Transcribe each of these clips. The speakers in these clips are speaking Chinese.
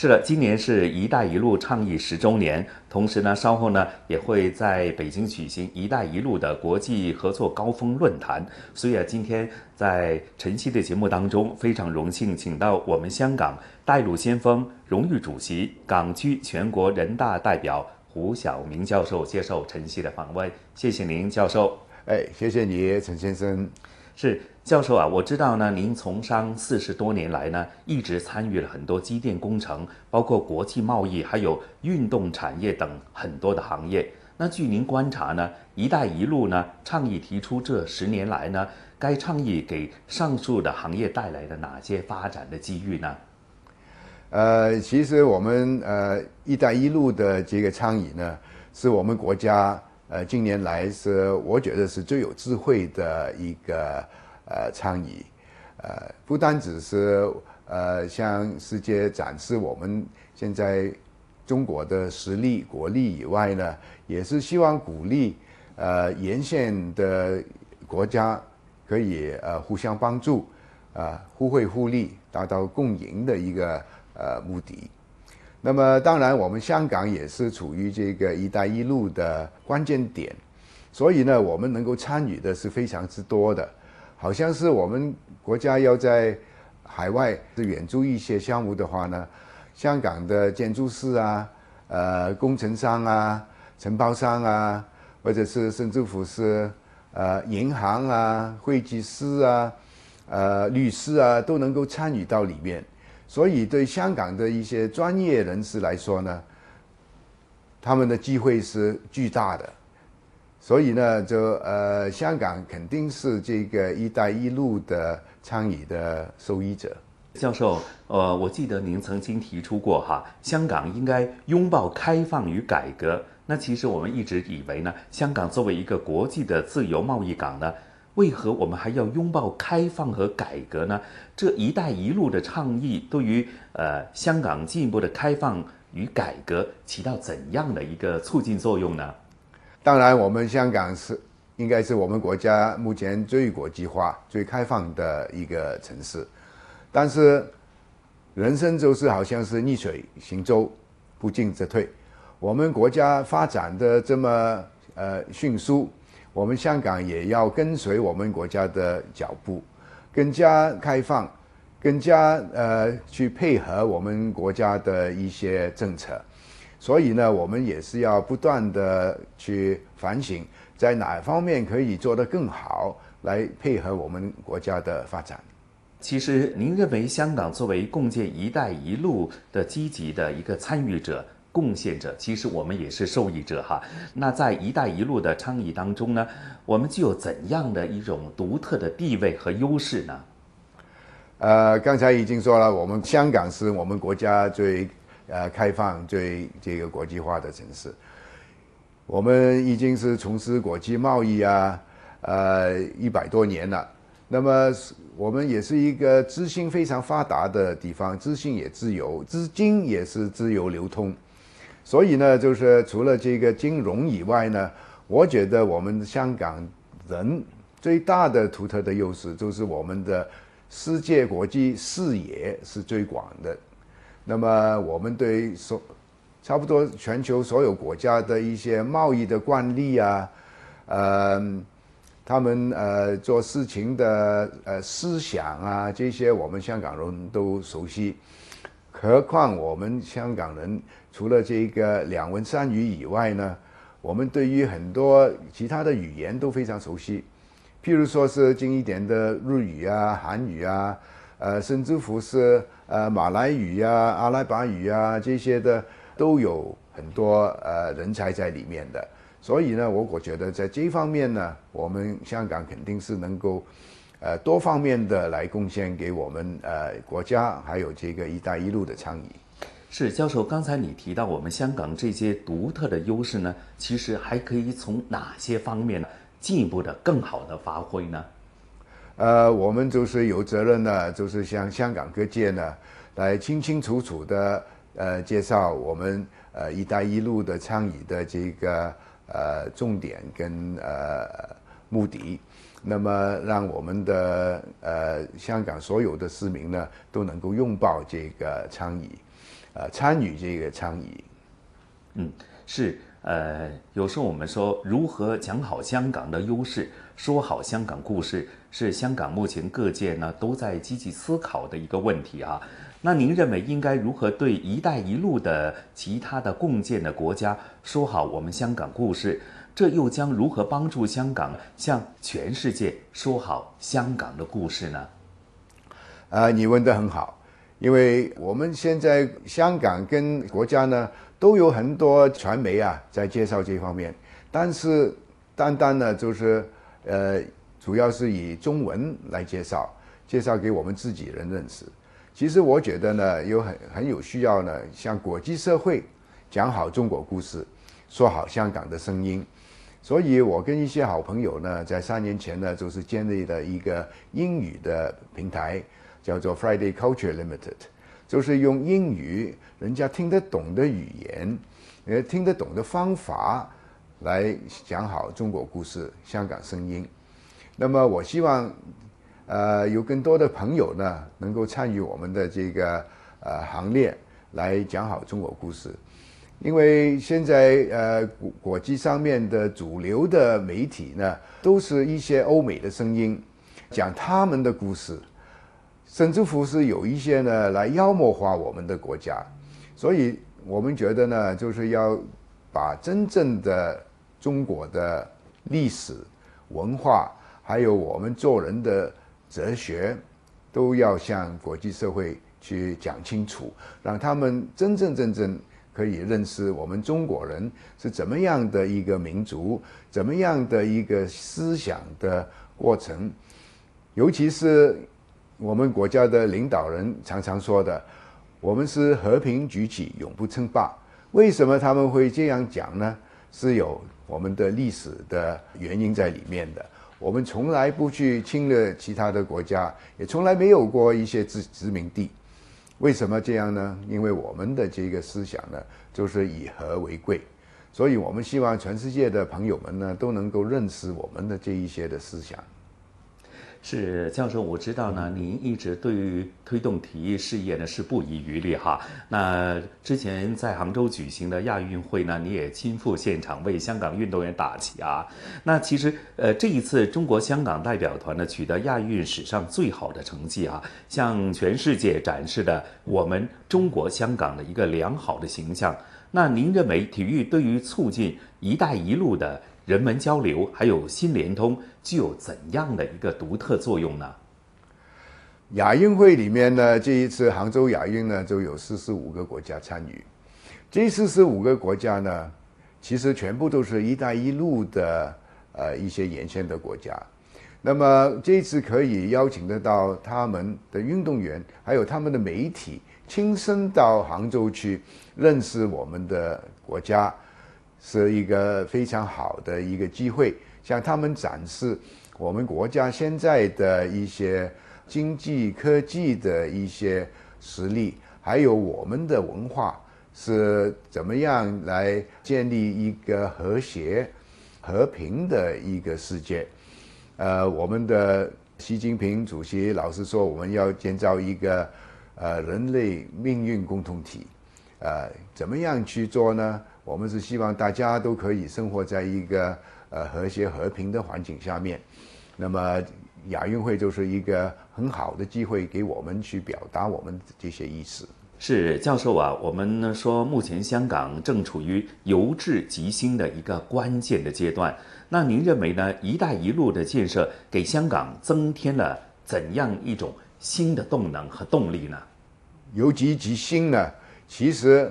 是的，今年是一带一路倡议十周年，同时呢，稍后呢也会在北京举行“一带一路”的国际合作高峰论坛。所以啊，今天在晨曦的节目当中，非常荣幸请到我们香港带路先锋荣誉主席、港区全国人大代表胡晓明教授接受晨曦的访问。谢谢您，教授。哎，谢谢你，陈先生。是教授啊，我知道呢，您从商四十多年来呢，一直参与了很多机电工程，包括国际贸易，还有运动产业等很多的行业。那据您观察呢，“一带一路”呢倡议提出这十年来呢，该倡议给上述的行业带来了哪些发展的机遇呢？呃，其实我们呃“一带一路”的这个倡议呢，是我们国家。呃，近年来是我觉得是最有智慧的一个呃倡议，呃，不单只是呃向世界展示我们现在中国的实力国力以外呢，也是希望鼓励呃沿线的国家可以呃互相帮助，啊互惠互利，达到共赢的一个呃目的。那么，当然，我们香港也是处于这个“一带一路”的关键点，所以呢，我们能够参与的是非常之多的。好像是我们国家要在海外是援助一些项目的话呢，香港的建筑师啊、呃工程商啊、承包商啊，或者是甚至乎是呃银行啊、会计师啊、呃律师啊，都能够参与到里面。所以，对香港的一些专业人士来说呢，他们的机会是巨大的。所以呢，就呃，香港肯定是这个“一带一路”的倡议的受益者。教授，呃，我记得您曾经提出过哈，香港应该拥抱开放与改革。那其实我们一直以为呢，香港作为一个国际的自由贸易港呢。为何我们还要拥抱开放和改革呢？这一带一路的倡议对于呃香港进一步的开放与改革起到怎样的一个促进作用呢？当然，我们香港是应该是我们国家目前最国际化、最开放的一个城市。但是，人生就是好像是逆水行舟，不进则退。我们国家发展的这么呃迅速。我们香港也要跟随我们国家的脚步，更加开放，更加呃去配合我们国家的一些政策。所以呢，我们也是要不断的去反省，在哪方面可以做得更好，来配合我们国家的发展。其实，您认为香港作为共建“一带一路”的积极的一个参与者？贡献者，其实我们也是受益者哈。那在“一带一路”的倡议当中呢，我们具有怎样的一种独特的地位和优势呢？呃，刚才已经说了，我们香港是我们国家最呃开放、最这个国际化的城市。我们已经是从事国际贸易啊，呃一百多年了。那么我们也是一个资讯非常发达的地方，资讯也自由，资金也是自由流通。所以呢，就是除了这个金融以外呢，我觉得我们香港人最大的独特的优势就是我们的世界国际视野是最广的。那么，我们对所差不多全球所有国家的一些贸易的惯例啊，呃，他们呃做事情的呃思想啊，这些我们香港人都熟悉。何况我们香港人除了这个两文三语以外呢，我们对于很多其他的语言都非常熟悉，譬如说是近一点的日语啊、韩语啊，呃，甚至乎是呃马来语啊、阿拉伯语啊这些的，都有很多呃人才在里面的。所以呢，我我觉得在这方面呢，我们香港肯定是能够。呃，多方面的来贡献给我们呃国家，还有这个“一带一路”的倡议。是教授，刚才你提到我们香港这些独特的优势呢，其实还可以从哪些方面呢进一步的更好的发挥呢？呃，我们就是有责任呢，就是向香港各界呢来清清楚楚的呃介绍我们呃“一带一路”的倡议的这个呃重点跟呃目的。那么让我们的呃香港所有的市民呢都能够拥抱这个倡议，呃参与这个倡议。嗯，是呃，有时候我们说如何讲好香港的优势，说好香港故事，是香港目前各界呢都在积极思考的一个问题啊。那您认为应该如何对“一带一路”的其他的共建的国家说好我们香港故事？这又将如何帮助香港向全世界说好香港的故事呢？啊，你问的很好，因为我们现在香港跟国家呢都有很多传媒啊在介绍这方面，但是单单呢就是呃，主要是以中文来介绍，介绍给我们自己人认识。其实我觉得呢，有很很有需要呢，向国际社会讲好中国故事，说好香港的声音。所以我跟一些好朋友呢，在三年前呢，就是建立了一个英语的平台，叫做 Friday Culture Limited，就是用英语人家听得懂的语言，呃，听得懂的方法来讲好中国故事、香港声音。那么我希望。呃，有更多的朋友呢，能够参与我们的这个呃行列，来讲好中国故事。因为现在呃国国际上面的主流的媒体呢，都是一些欧美的声音，讲他们的故事，甚至乎是有一些呢来妖魔化我们的国家。所以我们觉得呢，就是要把真正的中国的历史文化，还有我们做人的。哲学都要向国际社会去讲清楚，让他们真真正正可以认识我们中国人是怎么样的一个民族，怎么样的一个思想的过程。尤其是我们国家的领导人常常说的：“我们是和平举起，永不称霸。”为什么他们会这样讲呢？是有我们的历史的原因在里面的。我们从来不去侵略其他的国家，也从来没有过一些殖殖民地。为什么这样呢？因为我们的这个思想呢，就是以和为贵，所以我们希望全世界的朋友们呢，都能够认识我们的这一些的思想。是教授，我知道呢，您一直对于推动体育事业呢是不遗余力哈。那之前在杭州举行的亚运会呢，你也亲赴现场为香港运动员打气啊。那其实呃，这一次中国香港代表团呢取得亚运史上最好的成绩啊，向全世界展示了我们中国香港的一个良好的形象。那您认为体育对于促进“一带一路”的？人文交流还有新联通具有怎样的一个独特作用呢？亚运会里面呢，这一次杭州亚运呢，就有四十五个国家参与。这四十五个国家呢，其实全部都是一带一路的呃一些沿线的国家。那么这次可以邀请得到他们的运动员，还有他们的媒体，亲身到杭州去认识我们的国家。是一个非常好的一个机会，向他们展示我们国家现在的一些经济科技的一些实力，还有我们的文化是怎么样来建立一个和谐、和平的一个世界。呃，我们的习近平主席老是说，我们要建造一个呃人类命运共同体。呃，怎么样去做呢？我们是希望大家都可以生活在一个呃和谐和平的环境下面。那么亚运会就是一个很好的机会，给我们去表达我们这些意思。是教授啊，我们呢说目前香港正处于由治及兴的一个关键的阶段。那您认为呢？“一带一路”的建设给香港增添了怎样一种新的动能和动力呢？由急及兴呢？其实，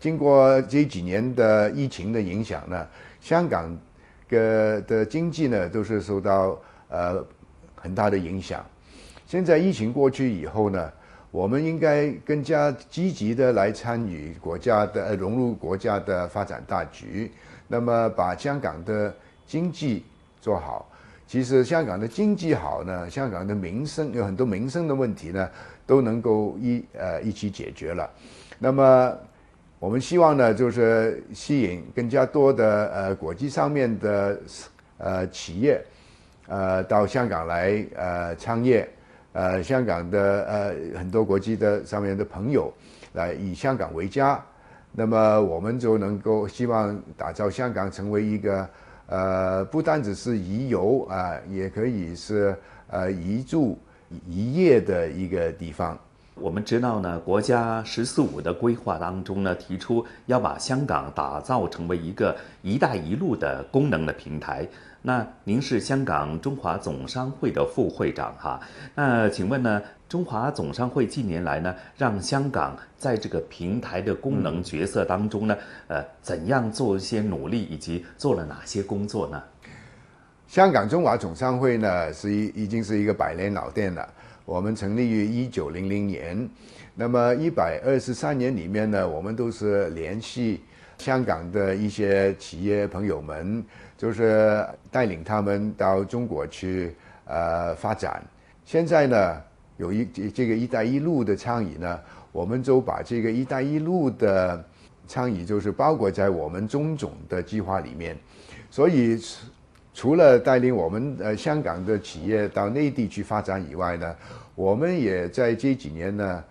经过这几年的疫情的影响呢，香港的的经济呢都是受到呃很大的影响。现在疫情过去以后呢，我们应该更加积极的来参与国家的融入国家的发展大局，那么把香港的经济做好。其实香港的经济好呢，香港的民生有很多民生的问题呢，都能够一呃一起解决了。那么，我们希望呢，就是吸引更加多的呃国际上面的呃企业，呃到香港来呃创业，呃香港的呃很多国际的上面的朋友来以香港为家，那么我们就能够希望打造香港成为一个呃不单只是宜游啊，也可以是呃宜住宜业的一个地方。我们知道呢，国家“十四五”的规划当中呢，提出要把香港打造成为一个“一带一路”的功能的平台。那您是香港中华总商会的副会长哈？那请问呢，中华总商会近年来呢，让香港在这个平台的功能角色当中呢，呃，怎样做一些努力，以及做了哪些工作呢？香港中华总商会呢，是已已经是一个百年老店了。我们成立于一九零零年，那么一百二十三年里面呢，我们都是联系香港的一些企业朋友们，就是带领他们到中国去呃发展。现在呢，有一这个“一带一路”的倡议呢，我们就把这个“一带一路”的倡议就是包裹在我们中总的计划里面，所以。除了带领我们呃香港的企业到内地去发展以外呢，我们也在这几年呢，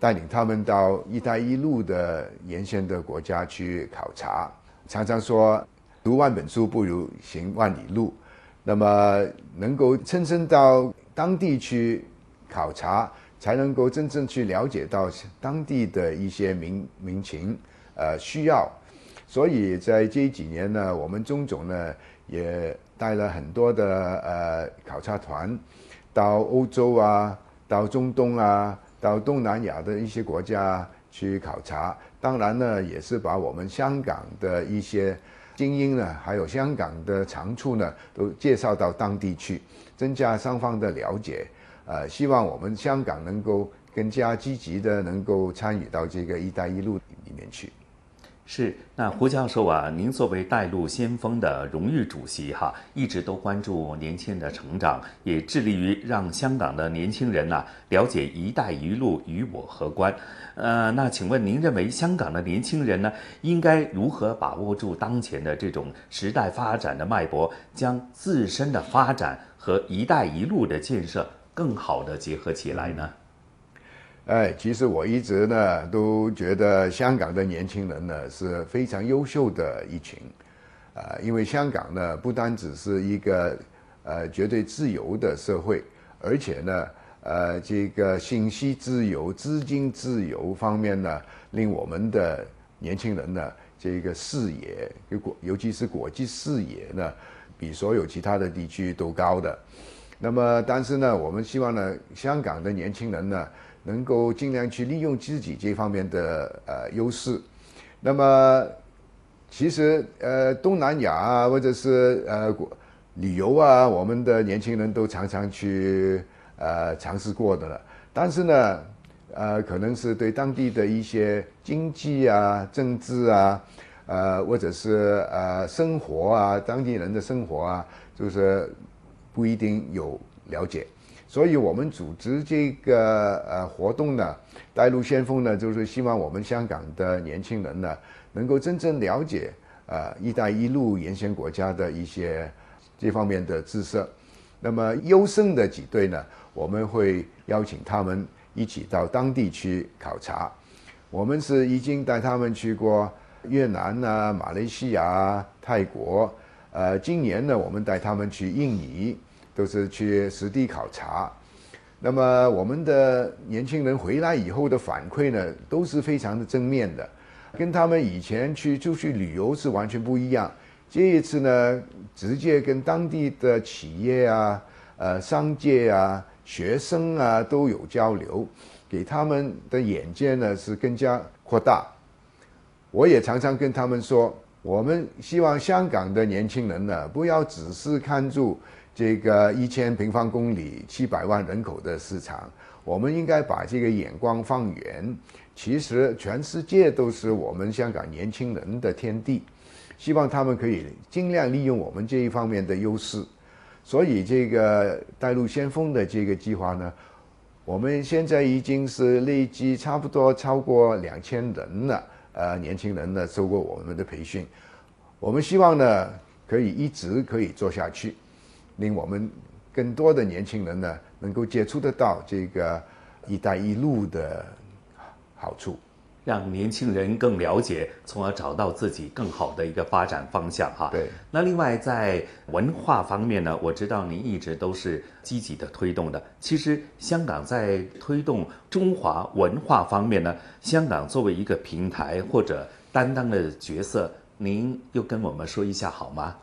带领他们到“一带一路”的沿线的国家去考察。常常说，读万本书不如行万里路。那么，能够亲身到当地去考察，才能够真正去了解到当地的一些民民情呃需要。所以在这几年呢，我们中总呢也。带了很多的呃考察团，到欧洲啊，到中东啊，到东南亚的一些国家去考察。当然呢，也是把我们香港的一些精英呢，还有香港的长处呢，都介绍到当地去，增加双方的了解。呃，希望我们香港能够更加积极的能够参与到这个“一带一路”里面去。是，那胡教授啊，您作为带路先锋的荣誉主席哈，一直都关注年轻人的成长，也致力于让香港的年轻人呐了解“一带一路”与我何关。呃，那请问您认为香港的年轻人呢，应该如何把握住当前的这种时代发展的脉搏，将自身的发展和“一带一路”的建设更好的结合起来呢？哎，其实我一直呢都觉得香港的年轻人呢是非常优秀的一群，啊，因为香港呢不单只是一个呃绝对自由的社会，而且呢，呃，这个信息自由、资金自由方面呢，令我们的年轻人呢这个视野，国尤其是国际视野呢，比所有其他的地区都高的。那么，但是呢，我们希望呢，香港的年轻人呢。能够尽量去利用自己这方面的呃优势，那么其实呃东南亚啊或者是呃旅游啊，我们的年轻人都常常去呃尝试过的了。但是呢，呃可能是对当地的一些经济啊、政治啊，呃或者是呃生活啊，当地人的生活啊，就是不一定有了解。所以我们组织这个呃活动呢，带路先锋呢，就是希望我们香港的年轻人呢，能够真正了解呃“一带一路”沿线国家的一些这方面的知识。那么优胜的几队呢，我们会邀请他们一起到当地去考察。我们是已经带他们去过越南啊、马来西亚、泰国。呃，今年呢，我们带他们去印尼。都是去实地考察，那么我们的年轻人回来以后的反馈呢，都是非常的正面的，跟他们以前去出去旅游是完全不一样。这一次呢，直接跟当地的企业啊、呃商界啊、学生啊都有交流，给他们的眼界呢是更加扩大。我也常常跟他们说，我们希望香港的年轻人呢，不要只是看住。这个一千平方公里、七百万人口的市场，我们应该把这个眼光放远。其实全世界都是我们香港年轻人的天地，希望他们可以尽量利用我们这一方面的优势。所以，这个带路先锋的这个计划呢，我们现在已经是累计差不多超过两千人了。呃，年轻人呢，受过我们的培训，我们希望呢，可以一直可以做下去。令我们更多的年轻人呢能够接触得到这个“一带一路”的好处。让年轻人更了解，从而找到自己更好的一个发展方向哈。对。那另外在文化方面呢，我知道您一直都是积极的推动的。其实香港在推动中华文化方面呢，香港作为一个平台或者担当的角色，您又跟我们说一下好吗？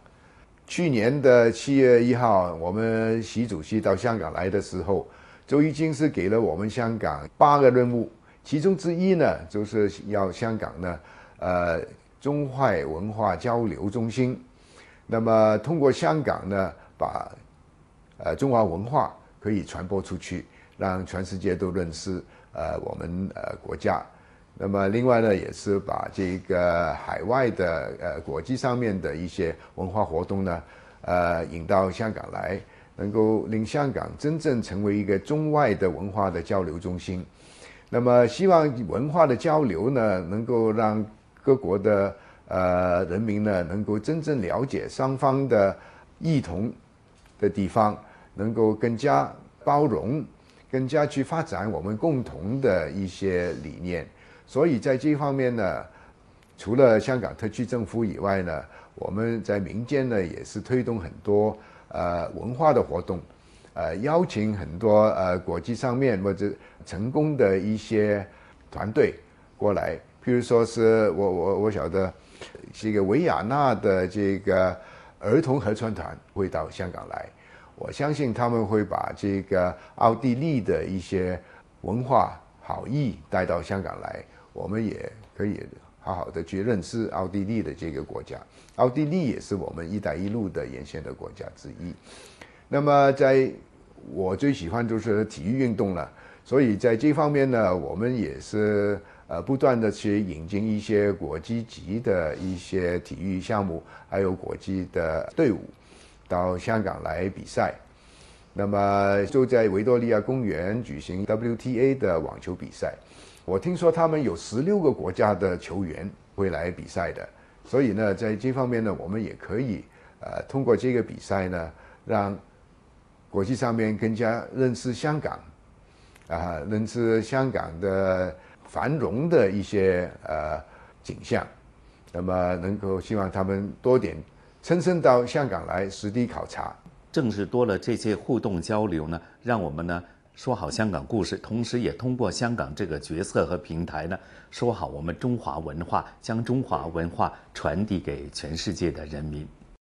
去年的七月一号，我们习主席到香港来的时候，就已经是给了我们香港八个任务。其中之一呢，就是要香港呢，呃，中外文化交流中心。那么通过香港呢，把呃中华文化可以传播出去，让全世界都认识呃我们呃国家。那么另外呢，也是把这个海外的呃国际上面的一些文化活动呢，呃引到香港来，能够令香港真正成为一个中外的文化的交流中心。那么，希望文化的交流呢，能够让各国的呃人民呢，能够真正了解双方的异同的地方，能够更加包容，更加去发展我们共同的一些理念。所以在这方面呢，除了香港特区政府以外呢，我们在民间呢也是推动很多呃文化的活动。呃，邀请很多呃国际上面或者成功的一些团队过来，譬如说是我我我晓得，这个维也纳的这个儿童合唱团会到香港来，我相信他们会把这个奥地利的一些文化好意带到香港来，我们也可以好好的去认识奥地利的这个国家。奥地利也是我们“一带一路”的沿线的国家之一。那么，在我最喜欢就是体育运动了，所以在这方面呢，我们也是呃不断的去引进一些国际级的一些体育项目，还有国际的队伍到香港来比赛。那么就在维多利亚公园举行 WTA 的网球比赛，我听说他们有十六个国家的球员会来比赛的，所以呢，在这方面呢，我们也可以呃通过这个比赛呢，让国际上面更加认识香港，啊，认识香港的繁荣的一些呃景象，那么能够希望他们多点亲身到香港来实地考察。正是多了这些互动交流呢，让我们呢说好香港故事，同时也通过香港这个角色和平台呢，说好我们中华文化，将中华文化传递给全世界的人民。